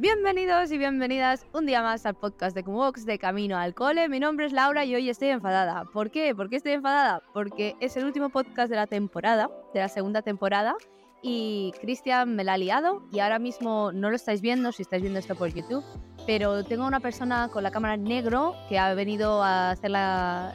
Bienvenidos y bienvenidas un día más al podcast de Cumox de Camino al Cole. Mi nombre es Laura y hoy estoy enfadada. ¿Por qué? ¿Por qué estoy enfadada? Porque es el último podcast de la temporada, de la segunda temporada, y Cristian me la ha liado y ahora mismo no lo estáis viendo si estáis viendo esto por YouTube, pero tengo una persona con la cámara negro que ha venido a hacer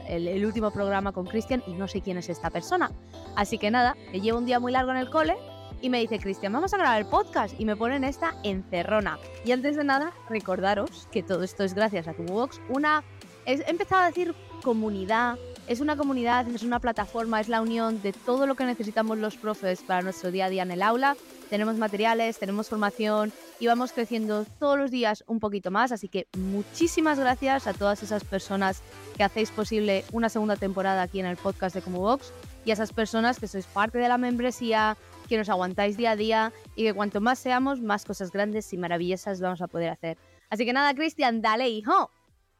el, el, último programa con Cristian y no sé quién es esta persona. Así que nada, llevo un día muy largo en el cole y me dice, Cristian, vamos a grabar el podcast. Y me ponen esta encerrona. Y antes de nada, recordaros que todo esto es gracias a Cubox. Una, he empezado a decir comunidad. Es una comunidad, es una plataforma, es la unión de todo lo que necesitamos los profes para nuestro día a día en el aula. Tenemos materiales, tenemos formación y vamos creciendo todos los días un poquito más. Así que muchísimas gracias a todas esas personas que hacéis posible una segunda temporada aquí en el podcast de Box y a esas personas que sois parte de la membresía, que nos aguantáis día a día y que cuanto más seamos, más cosas grandes y maravillosas vamos a poder hacer. Así que nada, Cristian, dale, hijo.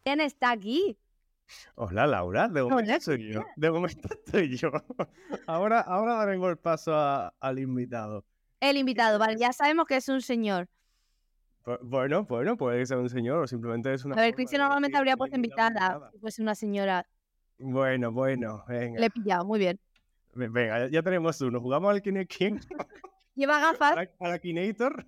¿Quién está aquí? Hola Laura, de momento soy yo. De momento estoy yo. Ahora, ahora daremos el paso al invitado. El invitado, vale, ya sabemos que es un señor. Bueno, bueno, puede ser un señor o simplemente es una. A ver, Cristian normalmente habría puesto invitada, si fuese una señora. Bueno, bueno, venga. Le he pillado, muy bien. Venga, ya tenemos uno. Jugamos al Kinect ¿Lleva gafas? A la Kinator.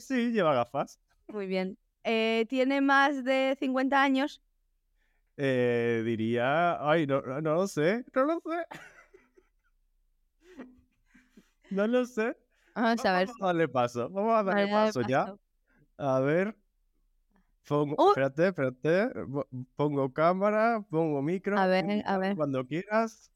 sí, lleva gafas. Muy bien. Eh, ¿Tiene más de 50 años? Eh, diría. Ay, no, no lo sé. No lo sé. No lo sé. Vamos a ver. Vamos a darle paso. Vamos a darle paso, ya. A ver. Pongo, Espérate, espérate. Pongo cámara, pongo micro. A ver, a ver. Cuando quieras.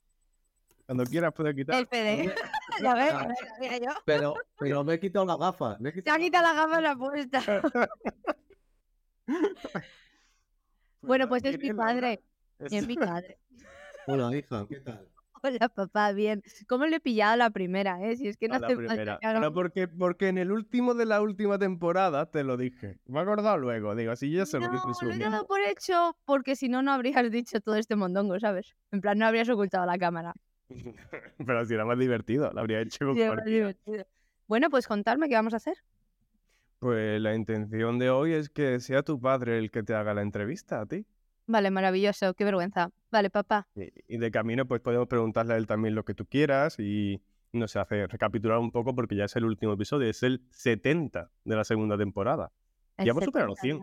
Cuando quieras puedes quitar. El PD. ya ves, mira yo. Pero, pero me he quitado la gafa. Me he quitado... Se ha quitado la gafa en la puesta. bueno, pues es mi padre. Es mi padre. Hola, hija, ¿qué tal? Hola, papá, bien. ¿Cómo le he pillado la primera, eh? Si es que no hace falta. No, porque, porque en el último de la última temporada te lo dije. Me he acordado luego, digo, así ya se lo dije. No, lo he dado por hecho porque si no, no habrías dicho todo este mondongo, ¿sabes? En plan, no habrías ocultado la cámara. Pero si era más divertido, lo habría hecho Bueno, pues contarme qué vamos a hacer. Pues la intención de hoy es que sea tu padre el que te haga la entrevista a ti. Vale, maravilloso, qué vergüenza. Vale, papá. Y, de camino, pues podemos preguntarle a él también lo que tú quieras y no sé, hace recapitular un poco porque ya es el último episodio, es el 70 de la segunda temporada. ya hemos superado los 100,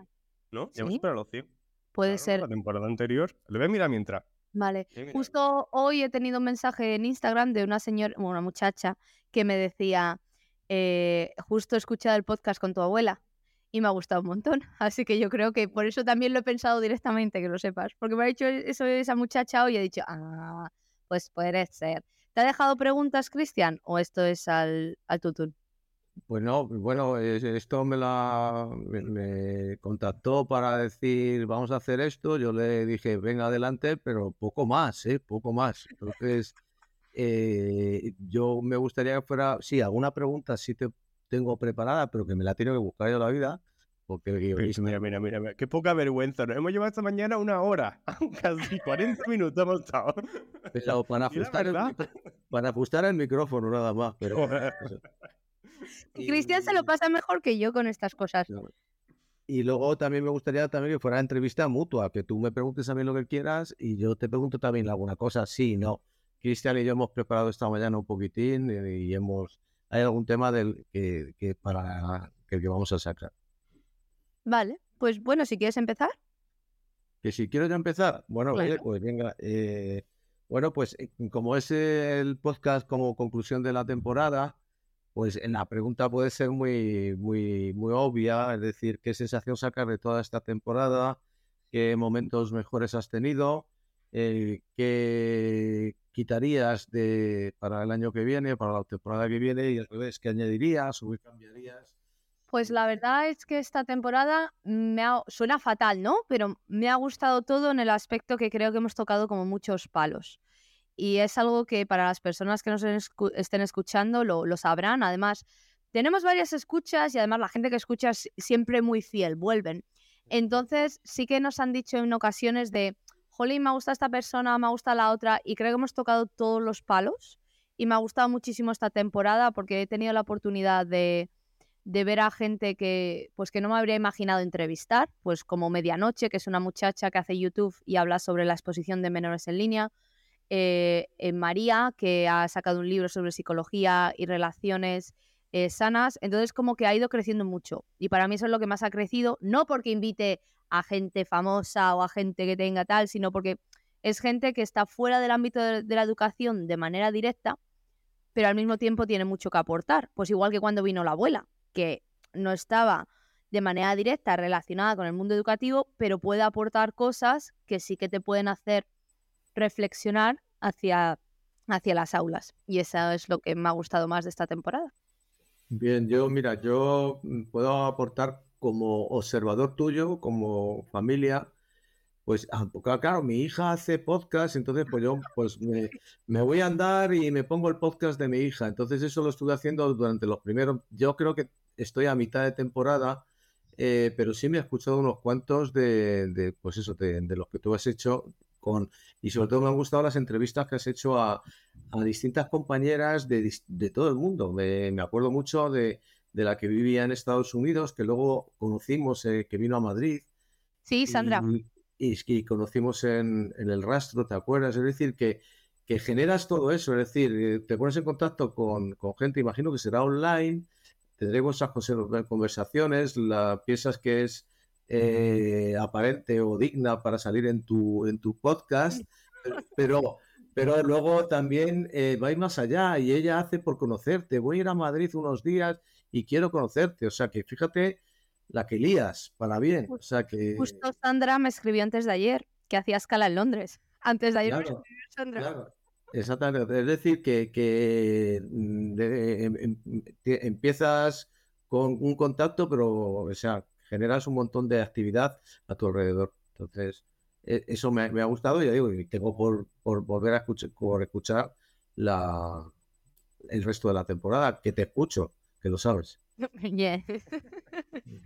¿no? Ya hemos superado los 100. Puede ser. La temporada anterior. Le voy a mirar mientras. Vale. Justo hoy he tenido un mensaje en Instagram de una señora, una muchacha, que me decía, eh, justo he escuchado el podcast con tu abuela y me ha gustado un montón. Así que yo creo que por eso también lo he pensado directamente, que lo sepas. Porque me ha dicho eso esa muchacha hoy y he dicho, ah, pues puede ser. ¿Te ha dejado preguntas, Cristian? ¿O esto es al, al tutún? Pues no, bueno, esto me la me, contactó para decir vamos a hacer esto. Yo le dije venga adelante, pero poco más, ¿eh? poco más. Entonces, eh, yo me gustaría que fuera, sí, alguna pregunta sí te tengo preparada, pero que me la tengo que buscar yo la vida. Porque mira, mira, mira, mira, qué poca vergüenza. Nos hemos llevado esta mañana una hora, casi 40 minutos hemos estado. para ajustar, el, para ajustar el micrófono nada más, pero. Cristian se lo pasa mejor que yo con estas cosas. Y luego también me gustaría también que fuera entrevista mutua, que tú me preguntes a mí lo que quieras y yo te pregunto también alguna cosa, sí, no. Cristian y yo hemos preparado esta mañana un poquitín y, hemos hay algún tema del que, para que, que vamos a sacar. Vale, pues bueno, si quieres empezar. Que si quiero ya empezar, bueno, pues venga. Eh, bueno, pues eh, como es el podcast como conclusión de la temporada, pues la pregunta puede ser muy, muy, muy obvia, es decir, ¿qué sensación sacas de toda esta temporada? ¿Qué momentos mejores has tenido? Eh, ¿Qué quitarías de, para el año que viene, para la temporada que viene? Y al revés, ¿qué añadirías o qué cambiarías? Pues la verdad es que esta temporada me ha... suena fatal, ¿no? Pero me ha gustado todo en el aspecto que creo que hemos tocado como muchos palos. Y es algo que para las personas que nos estén escuchando lo, lo sabrán. Además, tenemos varias escuchas y además la gente que escucha es siempre muy fiel, vuelven. Entonces, sí que nos han dicho en ocasiones de, jolín, me gusta esta persona, me gusta la otra, y creo que hemos tocado todos los palos. Y me ha gustado muchísimo esta temporada porque he tenido la oportunidad de, de ver a gente que, pues que no me habría imaginado entrevistar, pues como Medianoche, que es una muchacha que hace YouTube y habla sobre la exposición de menores en línea, eh, María, que ha sacado un libro sobre psicología y relaciones eh, sanas. Entonces, como que ha ido creciendo mucho. Y para mí eso es lo que más ha crecido, no porque invite a gente famosa o a gente que tenga tal, sino porque es gente que está fuera del ámbito de, la educación de manera directa, pero al mismo tiempo tiene mucho que aportar. Pues igual que cuando vino la abuela, que no estaba de manera directa relacionada con el mundo educativo, pero puede aportar cosas que sí que te pueden hacer reflexionar hacia, hacia las aulas. Y eso es lo que me ha gustado más de esta temporada. Bien, yo, mira, yo mm, puedo aportar como observador tuyo, como familia, pues, ah, claro, mi hija hace podcast, entonces pues yo pues me, voy a andar y me pongo el podcast de mi hija. Entonces eso lo estuve haciendo durante los primeros, yo creo que estoy a mitad de temporada, eh, pero sí me he escuchado unos cuantos de, de pues eso, de, de, los que tú has hecho con, y sobre todo me han gustado las entrevistas que has hecho a, a distintas compañeras de, de, todo el mundo. Me, me acuerdo mucho de, de, la que vivía en Estados Unidos, que luego conocimos, eh, que vino a Madrid. Sí, Sandra. Y, y, conocimos en, en, el rastro, ¿te acuerdas? Es decir, que, que generas todo eso, es decir, eh, te pones en contacto con, con gente, imagino que será online, tendremos esas conversaciones, la, piensas que es eh, aparente o digna para salir en tu, en tu podcast, pero, pero luego también eh, va a ir más allá y ella hace por conocerte. Voy a ir a Madrid unos días y quiero conocerte. O sea que fíjate la que lías para bien. O sea que... Justo Sandra me escribió antes de ayer que hacía escala en Londres. Antes de ayer claro, Sandra. Exactamente. Es decir, que, que mm, em, em, empiezas con un contacto, pero o sea, generas un montón de actividad a tu alrededor. Entonces, e, eso me, ha gustado y digo, y tengo por, por volver a escuchar, por escuchar la, el resto de la temporada, que te escucho, que lo sabes. Yeah.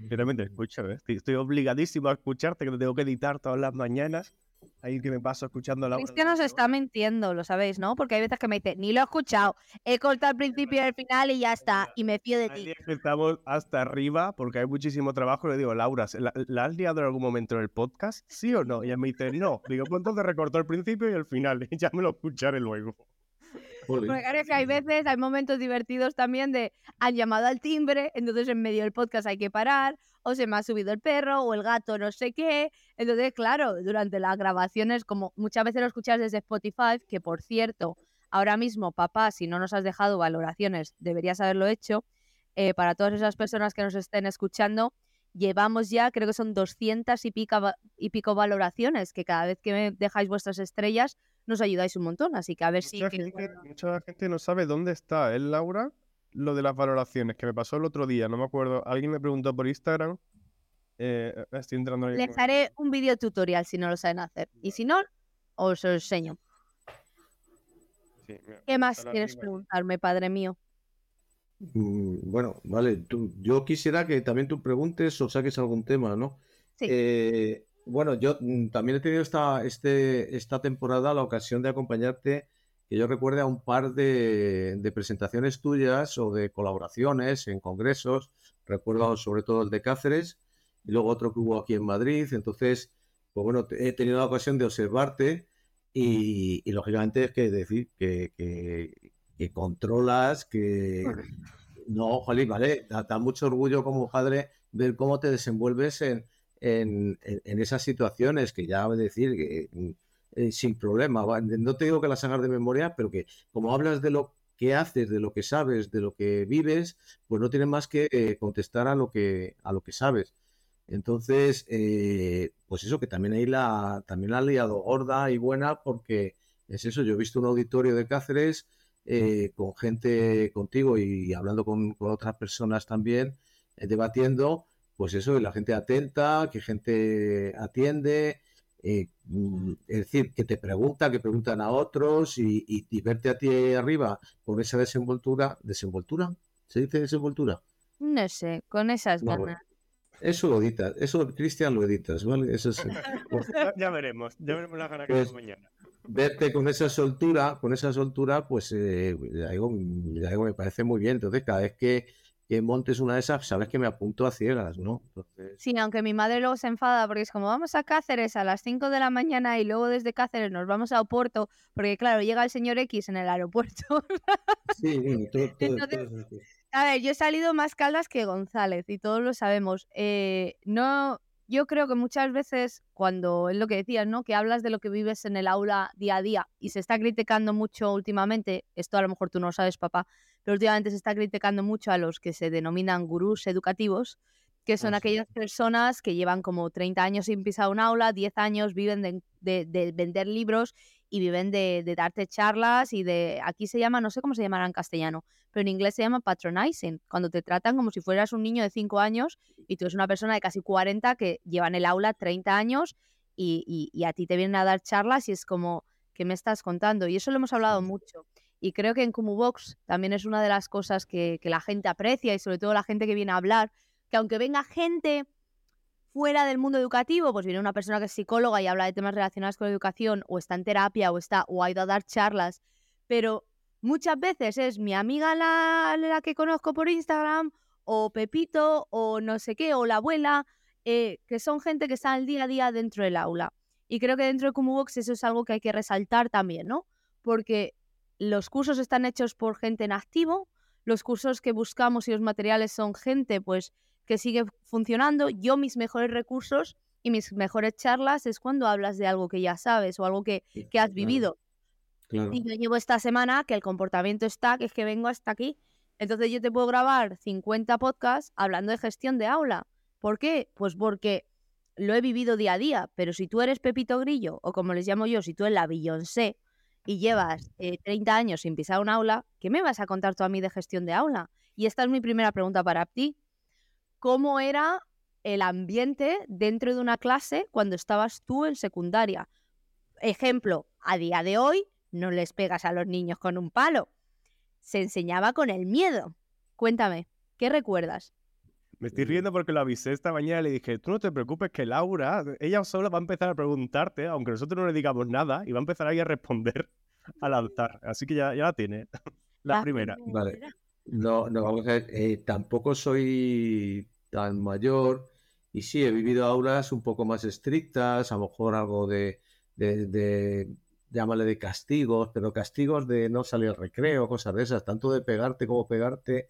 Realmente escucho, ¿eh? estoy obligadísimo a escucharte, que te tengo que editar todas las mañanas ahí que me paso escuchando la Es que nos está mintiendo, lo sabéis, ¿no? Porque hay veces que me dice, ni lo he escuchado, he cortado el principio y el final y ya está, y me fío de ti. Estamos hasta arriba porque hay muchísimo trabajo. Le digo, Laura, ¿la, has liado en algún momento en el podcast? ¿Sí o no? Y ella me dice, no. Digo, pues entonces recortó el principio y el final, y ya me lo escucharé luego. Porque claro, que hay veces, hay momentos divertidos también de han llamado al timbre, entonces en medio del podcast hay que parar, o se me ha subido el perro, o el gato, no sé qué. Entonces, claro, durante las grabaciones, como muchas veces lo escuchas desde Spotify, que por cierto, ahora mismo, papá, si no nos has dejado valoraciones, deberías haberlo hecho. Eh, para todas esas personas que nos estén escuchando, llevamos ya, creo que son 200 y, y pico valoraciones, que cada vez que me dejáis vuestras estrellas, nos ayudáis un montón. Así que a ver mucha si. Gente, mucha gente no sabe dónde está, ¿eh, Laura? Lo de las valoraciones, que me pasó el otro día, no me acuerdo. Alguien me preguntó por Instagram. Eh, estoy entrando ahí. Les haré un video tutorial si no lo saben hacer. Y si no, os lo enseño. ¿Qué más quieres preguntarme, padre mío? Mm, bueno, vale. Tú, yo quisiera que también tú preguntes o saques algún tema, ¿no? Sí. Eh, bueno, yo mm, también he tenido esta, este, esta temporada la ocasión de acompañarte, que yo recuerde a un par de, presentaciones tuyas o de colaboraciones en congresos. Recuerdo sobre todo el de Cáceres y luego otro que hubo aquí en Madrid. Entonces, pues bueno, he tenido la ocasión de observarte y, lógicamente es que decir que, que, controlas, que no, jolín, vale, da, mucho orgullo como padre ver cómo te desenvuelves en, en, esas situaciones que ya voy a decir que mm, eh, sin problema. No te digo que las hagas de memoria, pero que como hablas de lo que haces, de lo que sabes, de lo que vives, pues no tienes más que eh, contestar a lo que, a lo que sabes. Entonces, eh, pues eso, que también ahí la, también la han liado gorda y buena porque es eso, yo he visto un auditorio de Cáceres con gente contigo y hablando con, con otras personas también debatiendo, pues eso, la gente atenta, que gente atiende, eh, mm, es decir, que te pregunta, que preguntan a otros y, verte a ti arriba con esa desenvoltura, ¿desenvoltura? ¿Se dice desenvoltura? No sé, con esas ganas. Eso lo editas, eso Cristian lo editas, ¿vale? Eso pues, ya, veremos, ya veremos la gana que pues, mañana. Verte con esa soltura, con esa soltura, pues eh, algo, me parece muy bien. Entonces, cada vez que, que montes una de esas, sabes que me apunto a ciegas, ¿no? Sí, aunque mi madre luego se enfada porque es como vamos a Cáceres a las 5 de la mañana y luego desde Cáceres nos vamos a Oporto, porque claro, llega el señor X en el aeropuerto. sí, bueno, a ver, yo he salido más caldas que González y todos lo sabemos. Eh, no, yo creo que muchas veces cuando es lo que decías, ¿no? Que hablas de lo que vives en el aula día a día y se está criticando mucho últimamente, esto a lo mejor tú no lo sabes, papá, pero últimamente se está criticando mucho a los que se denominan gurús educativos, que son aquellas personas que llevan como 30 años sin pisar un aula, 10 años viven de, vender libros y viven de, darte charlas y de, aquí se llama, no sé cómo se llamará en castellano, pero en inglés se llama patronizing, cuando te tratan como si fueras un niño de 5 años y tú eres una persona de casi 40 que lleva en el aula 30 años y, y a ti te vienen a dar charlas y es como, ¿qué me estás contando? Y eso lo hemos hablado mucho. Y creo que en Box también es una de las cosas que, la gente aprecia y sobre todo la gente que viene a hablar, que aunque venga gente fuera del mundo educativo, pues viene una persona que es psicóloga y habla de temas relacionados con la educación, o está en terapia, o está, o ha ido a dar charlas, pero muchas veces es mi amiga la, que conozco por Instagram, o Pepito, o no sé qué, o la abuela, eh, que son gente que está al día a día dentro del aula. Y creo que dentro de Box eso es algo que hay que resaltar también, ¿no? Porque los cursos están hechos por gente en activo, los cursos que buscamos y los materiales son gente pues que sigue funcionando. Yo mis mejores recursos y mis mejores charlas es cuando hablas de algo que ya sabes o algo que, has vivido. Y yo llevo esta semana que el comportamiento está, que es que vengo hasta aquí. Entonces yo te puedo grabar 50 podcasts hablando de gestión de aula. ¿Por qué? Pues porque lo he vivido día a día. Pero si tú eres Pepito Grillo, o como les llamo yo, si tú eres la Beyoncé, y llevas 30 eh, años sin pisar un aula, ¿qué me vas a contar tú a mí de gestión de aula? Y esta es mi primera pregunta para ti. ¿Cómo era el ambiente dentro de una clase cuando estabas tú en secundaria? Ejemplo, a día de hoy no les pegas a los niños con un palo. Se enseñaba con el miedo. Cuéntame, ¿qué recuerdas? Me estoy riendo porque lo avisé esta mañana y le dije, tú no te preocupes que Laura, ella sola va a empezar a preguntarte, aunque nosotros no le digamos nada, y va a empezar ahí a responder al altar. Así que ya, ya la tiene. La, primera. Vale. No, no, vamos a ver, eh, tampoco soy tan mayor y sí, he vivido aulas un poco más estrictas, a lo mejor algo de, de, de llámale de castigos, pero castigos de no salir al recreo, cosas de esas, tanto de pegarte como pegarte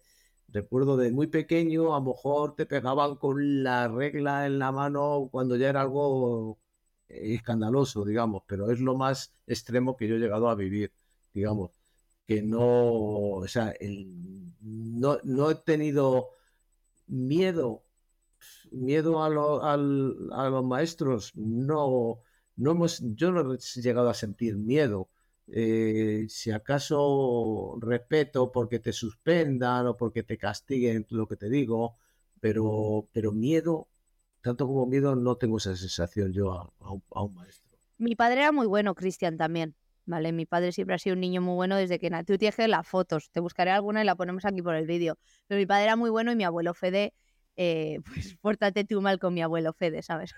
Recuerdo de muy pequeño, a lo mejor te pegaban con la regla en la mano cuando ya era algo eh, escandaloso, digamos, pero es lo más extremo que yo he llegado a vivir, digamos, que no, o sea, no, no, he tenido miedo, miedo a, a los maestros, no, no hemos, yo no he llegado a sentir miedo, eh, si acaso respeto porque te suspendan o porque te castiguen lo que te digo, pero, pero miedo, tanto como miedo, no tengo esa sensación yo a, un, maestro. Mi padre era muy bueno, Cristian también. ¿vale? Mi padre siempre ha sido un niño muy bueno desde que nació. Tú tienes las fotos, te buscaré alguna y la ponemos aquí por el vídeo. Pero mi padre era muy bueno y mi abuelo Fede, eh, pues pórtate tú mal con mi abuelo Fede, ¿sabes?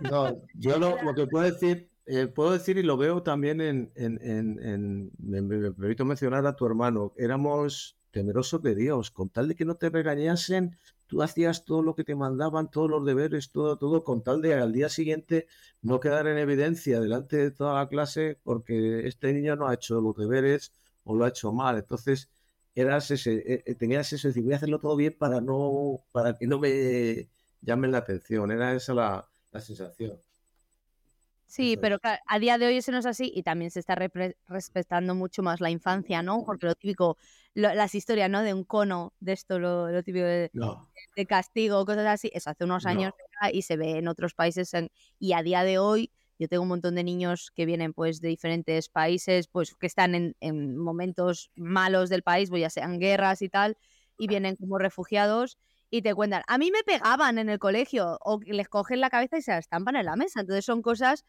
No, yo lo, que puedo decir eh, puedo decir y lo veo también en, en, en, me, permito mencionar a tu hermano, éramos temerosos de Dios, con tal de que no te regañasen, tú hacías todo lo que te mandaban, todos los deberes, todo, todo, con tal de al día siguiente no quedar en evidencia delante de toda la clase porque este niño no ha hecho los deberes o lo ha hecho mal. Entonces, eras ese, eh, eh, tenías eso, decir, voy a hacerlo todo bien para no, para que no me llamen la atención. Era esa la, la sensación. Sí, pero a día de hoy eso no es así y también se está respetando mucho más la infancia, ¿no? Porque lo típico, las historias, ¿no? De un cono, de esto, lo, típico de, castigo, cosas así, eso hace unos años y se ve en otros países. y a día de hoy, yo tengo un montón de niños que vienen pues de diferentes países, pues que están en, en momentos malos del país, pues ya sean guerras y tal, y vienen como refugiados y te cuentan. A mí me pegaban en el colegio o les cogen la cabeza y se la estampan en la mesa. Entonces son cosas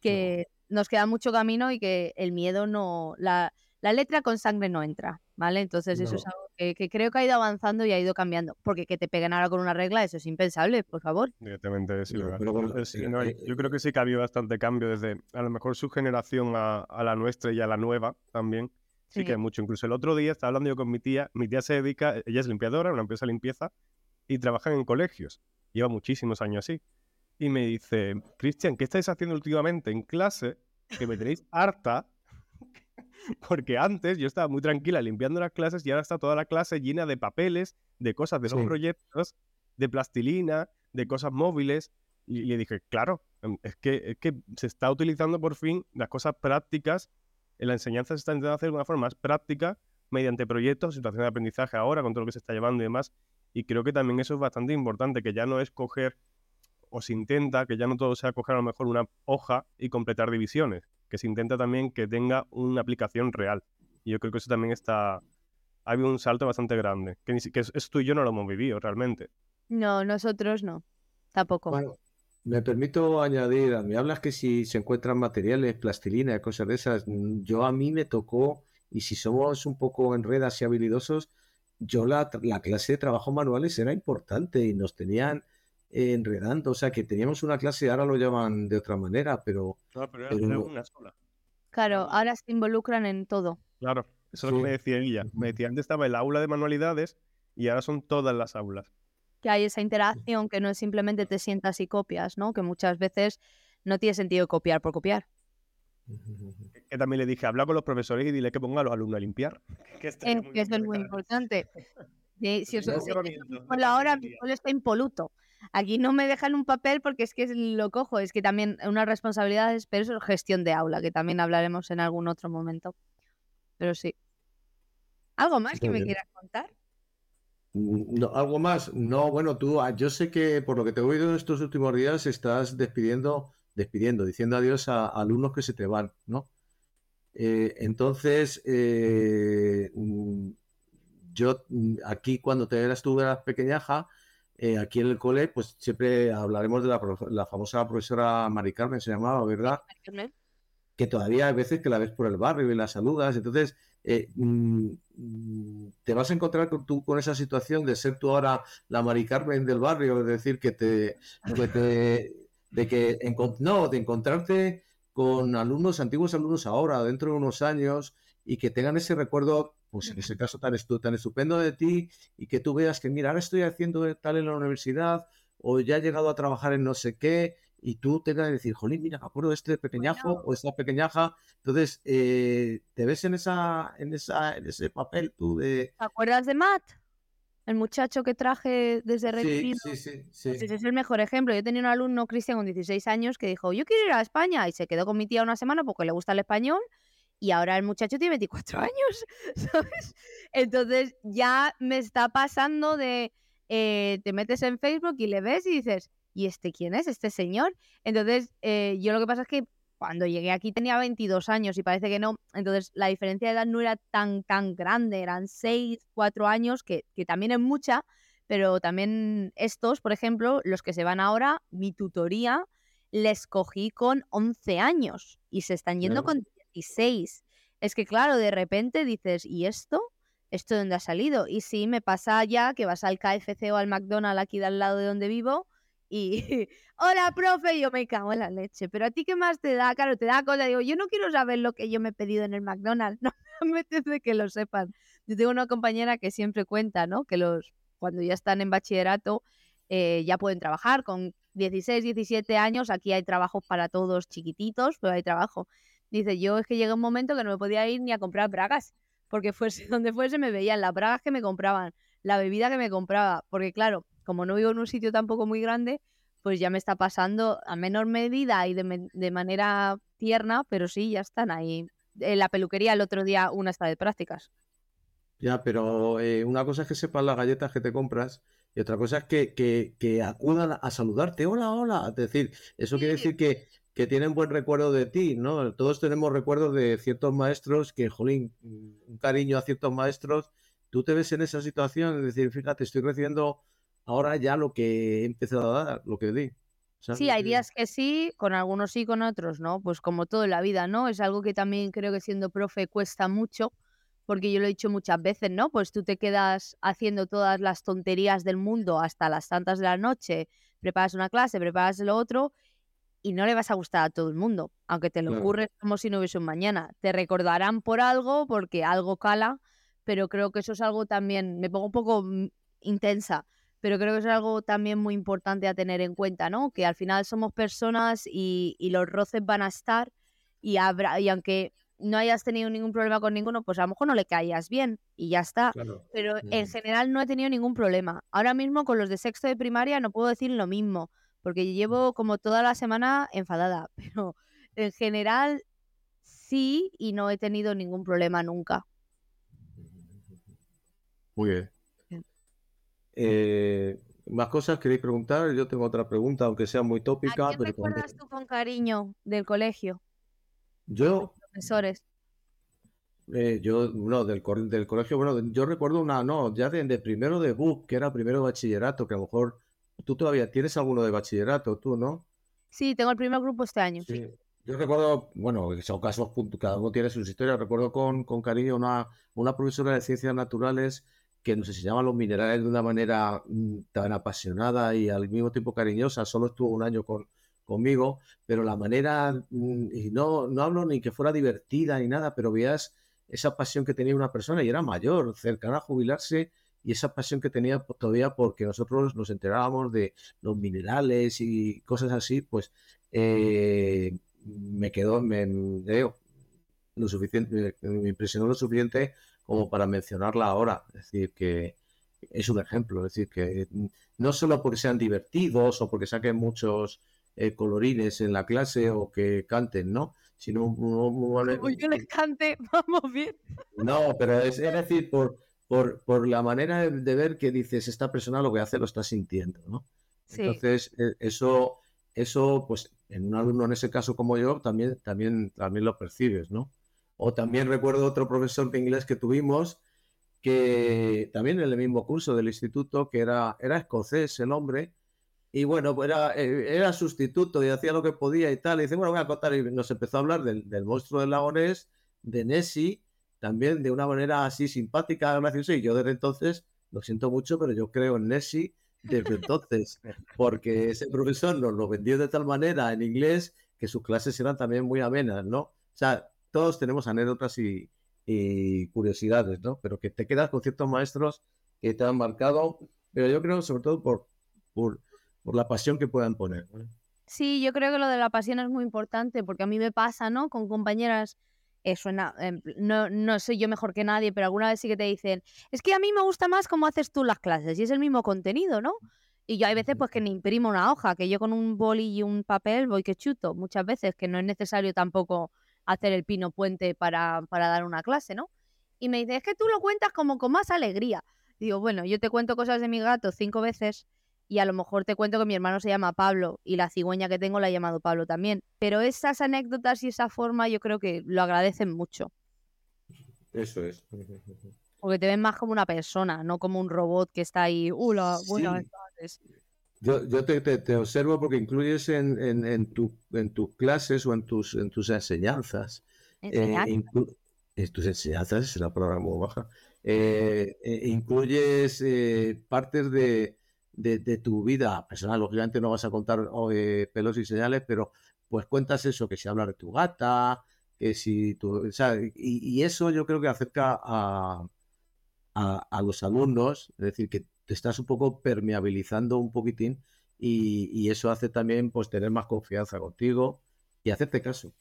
que nos queda mucho camino y que el miedo no, la, la letra con sangre no entra, ¿vale? Entonces eso es algo que, creo que ha ido avanzando y ha ido cambiando. Porque que te peguen ahora con una regla, eso es impensable, por favor. Directamente, sí. yo creo que sí que ha habido bastante cambio desde a lo mejor su generación a, la nuestra y a la nueva también. Sí, que hay mucho. Incluso el otro día estaba hablando yo con mi tía. Mi tía se dedica, ella es limpiadora, una empresa de limpieza, y trabaja en colegios. Lleva muchísimos años así. Y me dice, Cristian, ¿qué estáis haciendo últimamente en clase? Que me tenéis harta porque antes yo estaba muy tranquila limpiando las clases y ahora está toda la clase llena de papeles, de cosas de los proyectos, de plastilina, de cosas móviles. Y, le dije, claro, em, es que, es que se está utilizando por fin las cosas prácticas, en la enseñanza se está intentando hacer de una forma más práctica mediante proyectos, situaciones de aprendizaje ahora, con todo lo que se está llevando y demás. Y creo que también eso es bastante importante, que ya no es coger o se intenta que ya no todo sea coger a lo mejor una hoja y completar divisiones, que se intenta también que tenga una aplicación real. Y yo creo que eso también está... Ha habido un salto bastante grande, que, ni, que eso tú y yo no lo hemos vivido realmente. No, nosotros no, tampoco. Bueno, me permito añadir, me hablas que si se encuentran materiales, plastilina, cosas de esas, mm, yo a mí me tocó, y si somos un poco enredas y habilidosos, yo la, la clase de trabajo manuales era importante y nos tenían enredando. O sea, que teníamos una clase, ahora lo llaman de otra manera, pero. No, pero era, una sola. Claro, ahora se involucran en todo. Claro, eso es lo que me decía ella. Me decía, antes estaba el aula de manualidades y ahora son todas las aulas. Que hay esa interacción que no es simplemente te sientas y copias, ¿no? Que muchas veces no tiene sentido copiar por copiar. Que también le dije, habla con los profesores y dile que ponga a los alumnos a limpiar. Que, es que eso es muy importante. si os la hora, mi está impoluto. Aquí no me dejan un papel porque es que lo cojo, es que también una responsabilidad es, pero eso es gestión de aula, que también hablaremos en algún otro momento. Pero sí. ¿Algo más que me quieras contar? No, ¿Algo más? No, bueno, tú, ah, yo sé que por lo que te he oído en estos últimos días estás despidiendo, despidiendo, diciendo adiós a, alumnos que se te van, ¿no? Eh, entonces, eh, yo mm, aquí cuando te eras tú eras pequeñaja, eh, aquí en el cole, pues siempre hablaremos de la, famosa profesora Mari Carmen, se llamaba, ¿verdad? Que todavía hay veces que la ves por el barrio y la saludas. Entonces, eh, mm, te vas a encontrar con, tú, con esa situación de ser tú ahora la Mari Carmen del barrio, es decir, que te, de que no, de encontrarte con alumnos, antiguos alumnos ahora, dentro de unos años, y que tengan ese recuerdo pues en ese caso tan, tan estupendo de ti y que tú veas que, mira, ahora estoy haciendo tal en la universidad o ya he llegado a trabajar en no sé qué y tú tengas que decir, jolín, mira, me acuerdo de este pequeñajo o esta pequeñaja. Entonces, eh, te ves en, esa, en, esa, en ese papel tú de... ¿Te acuerdas de Matt? El muchacho que traje desde Retiro. Sí, sí, sí, ese es el mejor ejemplo. Yo tenía un alumno, Cristian, con 16 años, que dijo, yo quiero ir a España. Y se quedó con mi tía una semana porque le gusta el español y ahora el muchacho tiene 24 años, ¿sabes? Entonces ya me está pasando de, eh, te metes en Facebook y le ves y dices, ¿y este quién es? ¿Este señor? Entonces eh, yo lo que pasa es que cuando llegué aquí tenía 22 años y parece que no, entonces la diferencia de edad no era tan, tan grande, eran 6, 4 años, que, que también es mucha, pero también estos, por ejemplo, los que se van ahora, mi tutoría les cogí con 11 años y se están yendo con es que claro, de repente dices, ¿y esto? ¿Esto de dónde ha salido? Y sí, me pasa ya que vas al KFC o al McDonald's aquí de al lado de donde vivo y, hola, profe, yo me cago en la leche. Pero a ti, ¿qué más te da? Claro, te da cosa. Digo, yo no quiero saber lo que yo me he pedido en el McDonald's. No me apetece que lo sepan. Yo tengo una compañera que siempre cuenta, ¿no? Que los, cuando ya están en bachillerato, eh, ya pueden trabajar con 16, 17 años. Aquí hay trabajos para todos chiquititos, pero hay trabajo. Dice, yo es que llega un momento que no me podía ir ni a comprar bragas, porque fuese donde fuese me veían las bragas que me compraban, la bebida que me compraba, porque claro, como no vivo en un sitio tampoco muy grande, pues ya me está pasando a menor medida y de, manera tierna, pero sí, ya están ahí. En la peluquería el otro día una está de prácticas. Ya, pero eh, una cosa es que sepas las galletas que te compras y otra cosa es que, que, que acudan a saludarte. Hola, hola. Es decir, eso quiere decir que, que tienen buen recuerdo de ti, ¿no? Todos tenemos recuerdos de ciertos maestros que, jolín, un cariño a ciertos maestros. Tú te ves en esa situación, es decir, fíjate, estoy recibiendo ahora ya lo que he empezado a dar, lo que di. Sí, hay días que sí, con algunos sí, con otros no, pues como todo en la vida, ¿no? Es algo que también creo que siendo profe cuesta mucho, porque yo lo he dicho muchas veces, ¿no? Pues tú te quedas haciendo todas las tonterías del mundo hasta las tantas de la noche, preparas una clase, preparas lo otro, y no le vas a gustar a todo el mundo, aunque te lo ocurre como si no hubiese un mañana. Te recordarán por algo, porque algo cala, pero creo que eso es algo también, me pongo un poco mm, intensa, pero creo que es algo también muy importante a tener en cuenta, ¿no? Que al final somos personas y, los roces van a estar y, habrá, y aunque no hayas tenido ningún problema con ninguno, pues a lo mejor no le caías bien y ya está. Pero en general no he tenido ningún problema. Ahora mismo con los de sexto de primaria no puedo decir lo mismo, porque llevo como toda la semana enfadada, pero en general sí y no he tenido ningún problema nunca. Muy bien. Eh, ¿Más cosas queréis preguntar? Yo tengo otra pregunta, aunque sea muy tópica. ¿A quién recuerdas tú con cariño del colegio? Yo. profesores. Eh, yo, no, del, del colegio, bueno, yo recuerdo una, no, ya de, primero de BUP, que era primero de bachillerato, que a lo mejor tú todavía tienes alguno de bachillerato, tú, ¿no? Sí, tengo el primer grupo este año. Sí. Yo recuerdo, bueno, son casos, cada uno tiene sus historias. Recuerdo con, con cariño una, una profesora de ciencias naturales que nos enseñaba los minerales de una manera mm, tan apasionada y al mismo tiempo cariñosa. Solo estuvo un año con, conmigo, pero la manera, mm, y no, no hablo ni que fuera divertida ni nada, pero veías esa pasión que tenía una persona y era mayor, cercana a jubilarse, y esa pasión que tenía todavía porque nosotros nos enterábamos de los minerales y cosas así, pues eh, me quedó, me, lo suficiente, me impresionó lo suficiente como para mencionarla ahora. Es decir, que es un ejemplo. Es decir, que no solo porque sean divertidos o porque saquen muchos eh, colorines en la clase o que canten, ¿no? Sino Uy, yo les cante, vamos bien. No, pero es, decir, por, por, por, la manera de, ver que dices, esta persona lo que hace lo está sintiendo, ¿no? Entonces, e, eso, eso, pues, en un alumno en ese caso como yo, también, también, también lo percibes, ¿no? O también recuerdo otro profesor de inglés que tuvimos, que también en el mismo curso del instituto, que era, era escocés el hombre, y bueno, pues era, eh, era sustituto y hacía lo que podía y tal. Y dice, bueno, voy a contar. Y nos empezó a hablar del, monstruo del lago de Nessie, también de una manera así simpática, graciosa. Y yo desde entonces, lo siento mucho, pero yo creo en Nessie desde entonces, porque ese profesor nos lo vendió de tal manera en inglés que sus clases eran también muy amenas, ¿no? O sea, todos tenemos anécdotas y, curiosidades, ¿no? Pero que te quedas con ciertos maestros que te han marcado, pero yo creo sobre todo por, por, la pasión que puedan poner. Sí, yo creo que lo de la pasión es muy importante porque a mí me pasa, ¿no? Con compañeras, eh, suena, no, no soy yo mejor que nadie, pero alguna vez sí que te dicen, es que a mí me gusta más cómo haces tú las clases y es el mismo contenido, ¿no? Y yo hay veces pues que ni imprimo una hoja, que yo con un boli y un papel voy que chuto, muchas veces, que no es necesario tampoco hacer el pino puente para, para dar una clase, ¿no? Y me dice, es que tú lo cuentas como con más alegría. digo, bueno, yo te cuento cosas de mi gato cinco veces y a lo mejor te cuento que mi hermano se llama Pablo y la cigüeña que tengo la he llamado Pablo también. Pero esas anécdotas y esa forma yo creo que lo agradecen mucho. Eso es. Porque te ven más como una persona, no como un robot que está ahí, hola, buenas tardes. Yo, yo te, te, observo porque incluyes en, en, en, tu, en tus clases o en tus, en tus enseñanzas. Eh, en tus enseñanzas, es una palabra muy baja. Eh, eh, incluyes partes de, de, tu vida personal. Lógicamente no vas a contar pelos y señales, pero pues cuentas eso, que si hablas de tu gata, que si tú, o sea, y, y, eso yo creo que acerca a, a, a, los alumnos, es decir, que te estás un poco permeabilizando un poquitín y, eso hace también pues tener más confianza contigo y hacerte caso.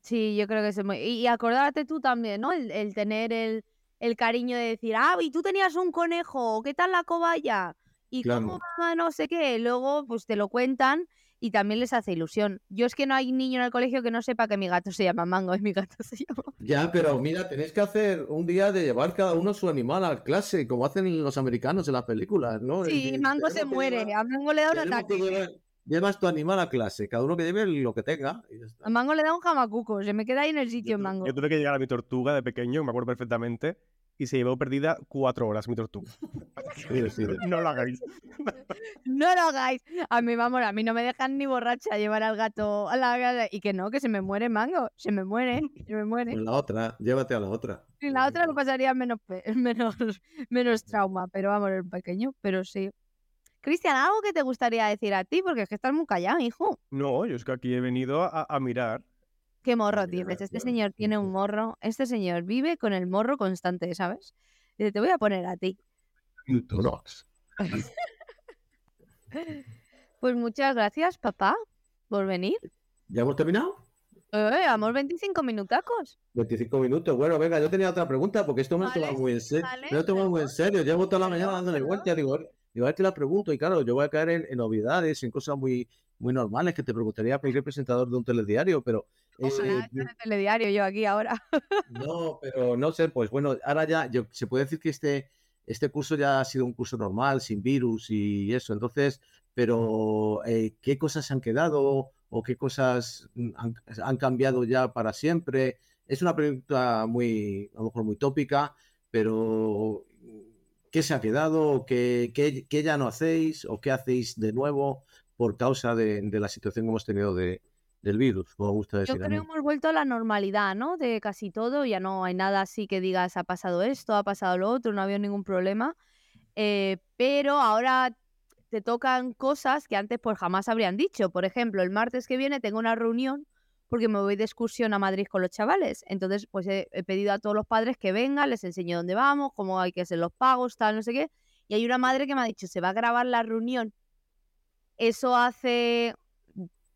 Sí, yo creo que es muy... Y acordarte tú también, ¿no? El, tener el, el, cariño de decir, ah, y tú tenías un conejo, ¿qué tal la cobaya? Y cómo no sé qué, luego pues te lo cuentan y también les hace ilusión. Yo es que no hay niño en el colegio que no sepa que mi gato se llama Mango y mi gato se llama. Ya, pero mira, tenéis que hacer un día de llevar cada uno su animal a clase, como hacen los americanos en las películas, ¿no? Sí, Mango se muere, a Mango le da un ataque. Llevas tu animal a clase, cada uno que lleve lo que tenga. A Mango le da un jamacuco, se me queda ahí en el sitio, yo, Mango. Yo tuve que llegar a mi tortuga de pequeño, me acuerdo perfectamente, y se llevó perdida cuatro horas mi tortuga. no lo hagáis. no lo hagáis. A mí, vamos, a mí no me dejan ni borracha llevar al gato a la y que no, que se me muere mango, se me muere, se me muere. la otra, llévate a la otra. Y la otra lo pasaría menos, menos, menos trauma, pero vamos, el pequeño, pero sí. Cristian, ¿algo que te gustaría decir a ti? Porque es que estás muy callado, hijo. No, yo es que aquí he venido a, mirar. ¿Qué morro tienes? Este señor tiene un morro. Este señor vive con el morro constante, ¿sabes? Y te voy a poner a ti. pues muchas gracias, papá, por venir. ¿Ya hemos terminado? Eh, vamos 25 minutacos. 25 minutos. Bueno, venga, yo tenía otra pregunta porque esto me lo he muy en serio. Me lo tomo muy en serio. Llevo toda la mañana dándole vuelta. Digo, Digo, a ver, te la pregunto, y claro, yo voy a caer en, novedades, en cosas muy, muy normales que te preguntaría a cualquier presentador de un telediario, pero... Eh, telediario yo aquí ahora. no, pero no sé, pues bueno, ahora ya yo, se puede decir que este, este curso ya ha sido un curso normal, sin virus y eso, entonces, pero eh, ¿qué cosas han quedado o qué cosas han, han, cambiado ya para siempre? Es una pregunta muy, a lo mejor muy tópica, pero qué se ha quedado, qué, qué, ya no hacéis o qué hacéis de nuevo por causa de, la situación que hemos tenido de, del virus, como gusta decir. Yo creo que hemos vuelto a la normalidad, ¿no? De casi todo, ya no hay nada así que digas ha pasado esto, ha pasado lo otro, no ha habido ningún problema. Eh, pero ahora te tocan cosas que antes pues jamás habrían dicho. Por ejemplo, el martes que viene tengo una reunión porque me voy de excursión a Madrid con los chavales. Entonces, pues he, pedido a todos los padres que vengan, les enseño dónde vamos, cómo hay que hacer los pagos, tal, no sé qué. Y hay una madre que me ha dicho, se va a grabar la reunión. Eso hace,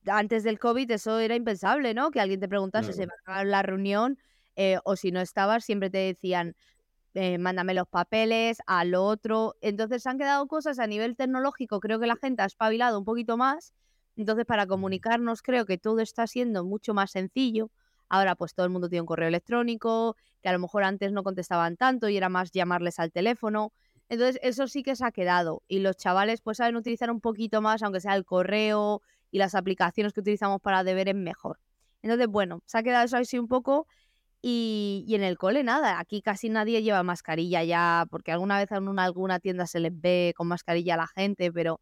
antes del COVID, eso era impensable, ¿no? Que alguien te preguntase, si se va a la reunión, eh, o si no estabas, siempre te decían, eh, mándame los papeles, al otro. Entonces han quedado cosas a nivel tecnológico, creo que la gente ha espabilado un poquito más entonces, para comunicarnos, creo que todo está siendo mucho más sencillo. Ahora, pues todo el mundo tiene un correo electrónico, que a lo mejor antes no contestaban tanto y era más llamarles al teléfono. Entonces, eso sí que se ha quedado. Y los chavales, pues saben utilizar un poquito más, aunque sea el correo y las aplicaciones que utilizamos para deberes mejor. Entonces, bueno, se ha quedado eso así un poco. Y, y, en el cole nada, aquí casi nadie lleva mascarilla ya, porque alguna vez en una, alguna tienda se les ve con mascarilla a la gente, pero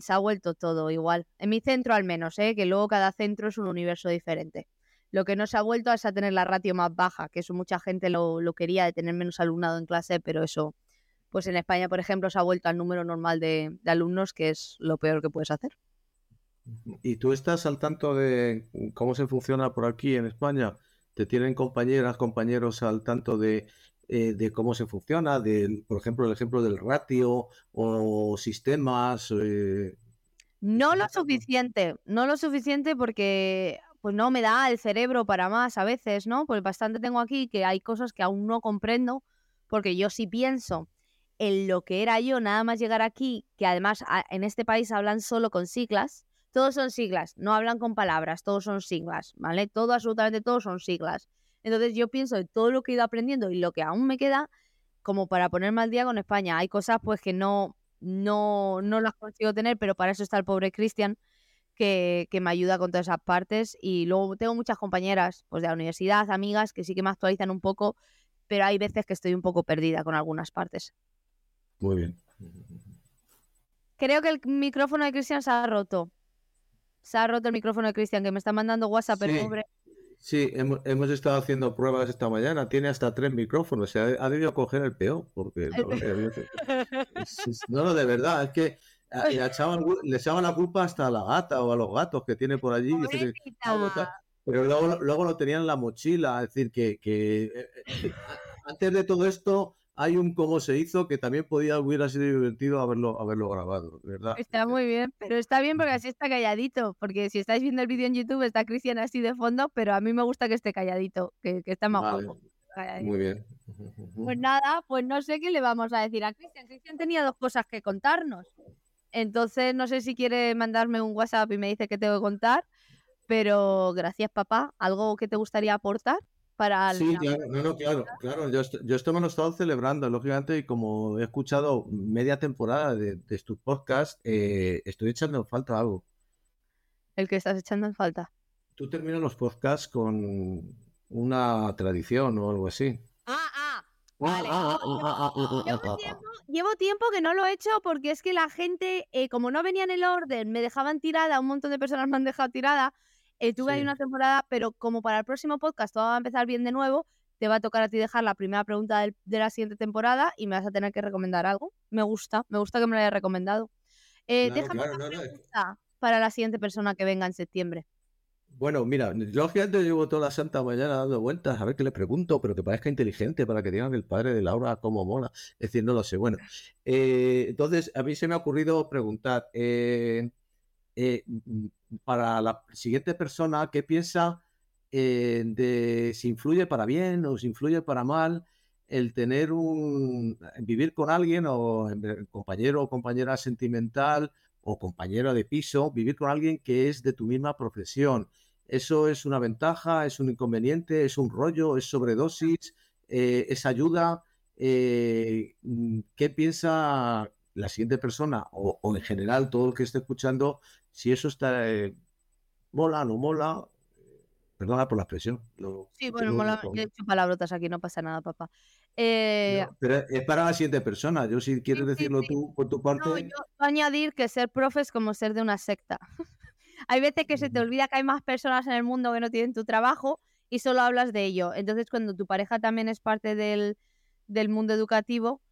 se ha vuelto todo igual. En mi centro al menos, ¿eh? que luego cada centro es un universo diferente. Lo que no se ha vuelto es a tener la ratio más baja, que eso mucha gente lo, quería, de tener menos alumnado en clase, pero eso, pues en España, por ejemplo, se ha vuelto al número normal de, alumnos, que es lo peor que puedes hacer. ¿Y tú estás al tanto de cómo se funciona por aquí en España? ¿Te tienen compañeras, compañeros al tanto de eh, de cómo se funciona, del, por ejemplo, el ejemplo del ratio o sistemas. Eh, no lo suficiente, no lo suficiente porque pues no me da el cerebro para más a veces, ¿no? Pues bastante tengo aquí que hay cosas que aún no comprendo, porque yo sí pienso en lo que era yo nada más llegar aquí, que además en este país hablan solo con siglas, todos son siglas, no hablan con palabras, todos son siglas, ¿vale? Todo, absolutamente todos son siglas. Entonces yo pienso en todo lo que he ido aprendiendo y lo que aún me queda como para ponerme al día con España. Hay cosas pues que no, no, no las consigo tener, pero para eso está el pobre Cristian, que, que, me ayuda con todas esas partes. Y luego tengo muchas compañeras pues, de la universidad, amigas, que sí que me actualizan un poco, pero hay veces que estoy un poco perdida con algunas partes. Muy bien. Creo que el micrófono de Cristian se ha roto. Se ha roto el micrófono de Cristian, que me está mandando WhatsApp, pero pobre. Sí, hemos, hemos, estado haciendo pruebas esta mañana. Tiene hasta tres micrófonos. Se ha, debido coger el peor. Porque no, no, de verdad, es que le echaban, le echaban la culpa hasta a la gata o a los gatos que tiene por allí. pero luego, luego lo tenían en la mochila. Es decir, que, que eh, eh, antes de todo esto hay un cómo se hizo que también podía hubiera sido divertido haberlo, haberlo grabado, ¿verdad? Está muy bien, pero está bien porque así está calladito, porque si estáis viendo el vídeo en YouTube está Cristian así de fondo, pero a mí me gusta que esté calladito, que, está más vale. Muy bien. Pues nada, pues no sé qué le vamos a decir a Cristian. Cristian tenía dos cosas que contarnos. Entonces no sé si quiere mandarme un WhatsApp y me dice que tengo que contar, pero gracias papá, ¿algo que te gustaría aportar? Para... Sí, claro, no, no, claro, claro. Yo, yo esto me lo he estado celebrando, lógicamente, y como he escuchado media temporada de, de tus podcasts, eh, estoy echando en falta algo. ¿El que estás echando en falta? Tú terminas los podcasts con una tradición o algo así. Ah, ah, llevo, tiempo, que no lo he hecho porque es que la gente, eh, como no venía en el orden, me dejaban tirada, un montón de personas me han dejado tirada. Eh, tuve ahí una temporada, pero como para el próximo podcast todo va a empezar bien de nuevo, te va a tocar a ti dejar la primera pregunta de la siguiente temporada y me vas a tener que recomendar algo. Me gusta, me gusta que me lo hayas recomendado. Eh, déjame una pregunta para la siguiente persona que venga en septiembre. Bueno, mira, lógicamente llevo toda la santa mañana dando vueltas a ver qué le pregunto, pero que parezca inteligente para que digan el padre de Laura cómo mola. Es decir, no lo sé. Bueno, eh, entonces a mí se me ha ocurrido preguntar eh, eh, para la siguiente persona qué piensa de si influye para bien o si influye para mal el tener un vivir con alguien o compañero o compañera sentimental o compañero de piso, vivir con alguien que es de tu misma profesión ¿Eso es una ventaja? ¿Es un inconveniente? ¿Es un rollo? ¿Es sobredosis? Eh, ¿Es ayuda? Eh, ¿Qué piensa la siguiente persona o, en general todo el que esté escuchando si eso está eh, mola, no mola? Perdona por la expresión. sí, bueno, mola, he hecho palabrotas aquí, no pasa nada, papá. pero es para la siguiente persona. Yo si quieres decirlo tú por tu parte. No, yo añadir que ser profe es como ser de una secta. Hay veces que se te olvida que hay más personas en el mundo que no tienen tu trabajo y solo hablas de ello. Entonces, cuando tu pareja también es parte del, mundo educativo,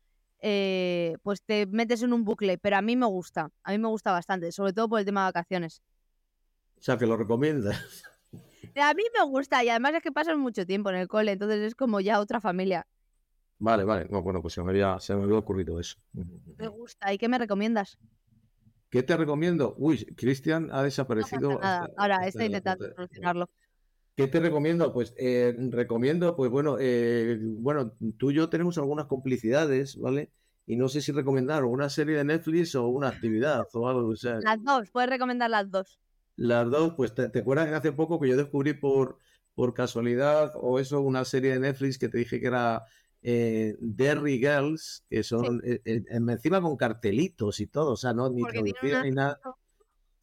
eh, pues te metes en un bucle. Pero a mí me gusta, a mí me gusta bastante, sobre todo por el tema de vacaciones. O sea, que lo recomiendas. A mí me gusta y además es que pasas mucho tiempo en el cole, entonces es como ya otra familia. Vale, vale. bueno, pues se me, había, se me había ocurrido eso. Me gusta. ¿Y qué me recomiendas? ¿Qué te recomiendo? Uy, Cristian ha desaparecido. Ahora estoy intentando solucionarlo. ¿Qué te recomiendo? Pues eh, recomiendo, pues bueno, eh, bueno, tú y yo tenemos algunas complicidades, ¿vale? Y no sé si recomendar una serie de Netflix o una actividad o algo. O sea, las dos, puedes recomendar las dos. Las dos, pues te, acuerdas que hace poco que yo descubrí por, por casualidad o eso una serie de Netflix que te dije que era eh, Derry Girls, que son eh, eh, encima con cartelitos y todo, o sea, no ni traducida ni nada.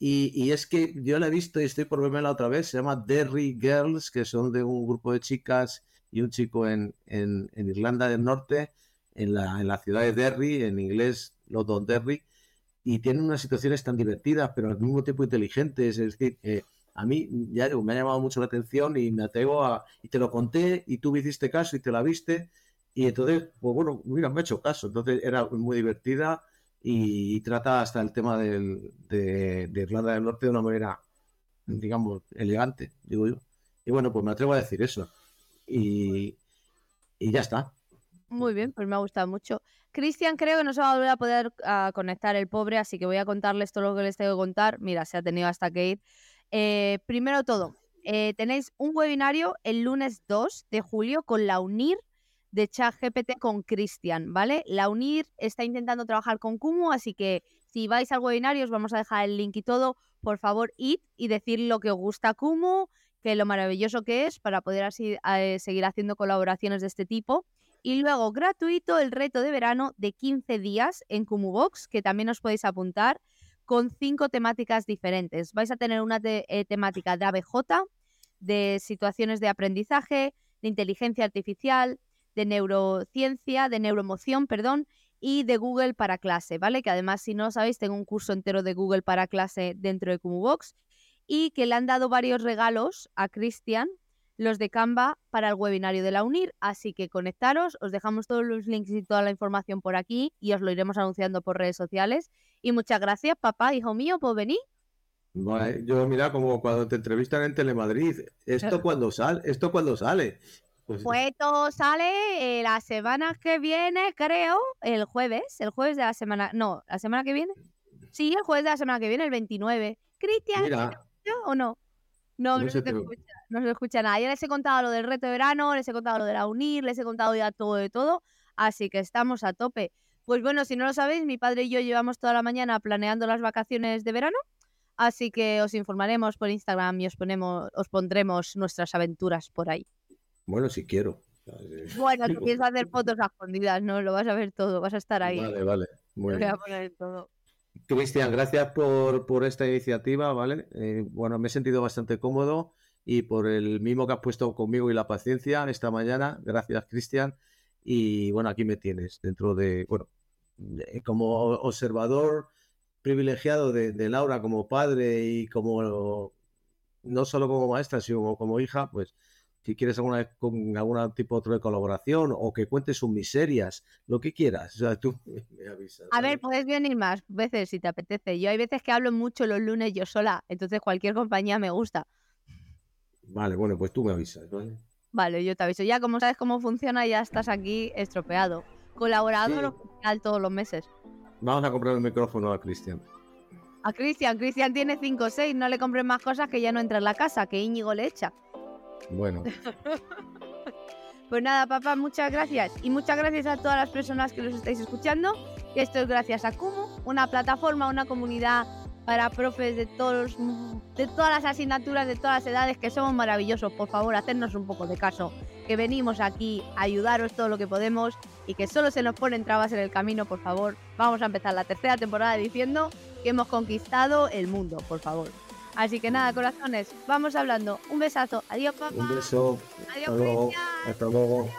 Y, es que yo la he visto y estoy por verla otra vez, se llama Derry Girls, que son de un grupo de chicas y un chico en, en, Irlanda del Norte, en la, en la, ciudad de Derry, en inglés London Derry, y tienen unas situaciones tan divertidas, pero al mismo tiempo inteligentes. Es decir, a mí ya me ha llamado mucho la atención y me atrevo a. Y te lo conté y tú me hiciste caso y te la viste. Y entonces, pues bueno, mira, me he hecho caso. Entonces era muy divertida y, trata hasta el tema del, de, Irlanda del Norte de una manera, digamos, elegante, digo yo. Y bueno, pues me atrevo a decir eso. Y, y ya está. Muy bien, pues me ha gustado mucho. Cristian creo que no se va a volver a poder conectar el pobre, así que voy a contarles todo lo que les tengo que contar. Mira, se ha tenido hasta que ir. Eh, primero todo, eh, tenéis un webinario el lunes 2 de julio con la UNIR de ChatGPT con Cristian, ¿vale? La UNIR está intentando trabajar con Kumu, así que si vais al webinario os vamos a dejar el link y todo. Por favor, id y decir lo que os gusta Kumu, que lo maravilloso que es para poder así eh, seguir haciendo colaboraciones de este tipo. Y luego, gratuito, el reto de verano de 15 días en Box, que también os podéis apuntar con cinco temáticas diferentes. Vais a tener una eh, temática de ABJ, de situaciones de aprendizaje, de inteligencia artificial, de neurociencia, de neuroemoción, perdón, y de Google para clase, ¿vale? Que además, si no lo sabéis, tengo un curso entero de Google para clase dentro de Box y que le han dado varios regalos a Cristian, los de Canva, para el webinario de la UNIR. Así que conectaros, os dejamos todos los links y toda la información por aquí y os lo iremos anunciando por redes sociales. Y muchas gracias, papá, hijo mío, por venir. yo mira como cuando te entrevistan en Telemadrid, esto cuando sale, esto cuando sale. Pues, todo sale eh, la semana que viene, creo, el jueves, el jueves de la semana, no, la semana que viene. Sí, el jueves de la semana que viene, el 29. Cristian, o no? No, no, se, escucha, no se escucha nada. Ya les he contado lo del reto de verano, les he contado lo de la UNIR, les he contado ya todo de todo, así que estamos a tope. Pues bueno, si no lo sabéis, mi padre y yo llevamos toda la mañana planeando las vacaciones de verano, así que os informaremos por Instagram y os, ponemos, os pondremos nuestras aventuras por ahí. Bueno, si quiero. Bueno, tú quieres hacer fotos a escondidas, ¿no? Lo vas a ver todo, vas a estar ahí. Vale, vale. Muy voy a poner todo. Cristian, gracias por, por, esta iniciativa, ¿vale? Eh, bueno, me he sentido bastante cómodo y por el mismo que has puesto conmigo y la paciencia esta mañana. Gracias, Cristian. Y bueno, aquí me tienes dentro de, bueno, como observador privilegiado de, de, Laura como padre y como, no solo como maestra, sino como hija, pues si quieres alguna con algún tipo otro de colaboración o que cuentes sus miserias, lo que quieras. O sea, tú me avisas. A ver, puedes venir más veces si te apetece. Yo hay veces que hablo mucho los lunes yo sola, entonces cualquier compañía me gusta. Vale, bueno, pues tú me avisas, ¿vale? Vale, yo te aviso. Ya como sabes cómo funciona, ya estás aquí estropeado. Colaborador oficial todos los meses. Vamos a comprar el micrófono a Cristian. A Cristian, Cristian tiene 5 o 6, no le compres más cosas que ya no entra en la casa, que Íñigo le echa. Bueno. pues nada, papá, muchas gracias. Y muchas gracias a todas las personas que los estáis escuchando. Esto es gracias a Kumu, una plataforma, una comunidad para profes de todos de todas las asignaturas, de todas las edades, que somos maravillosos. Por favor, hacernos un poco de caso. Que venimos aquí a ayudaros todo lo que podemos y que solo se nos ponen trabas en el camino, por favor. Vamos a empezar la tercera temporada diciendo que hemos conquistado el mundo, por favor. Así que nada, mm. corazones, vamos hablando. Un besazo. Adiós, papá. Un beso. Adiós, hasta luego. Hasta luego.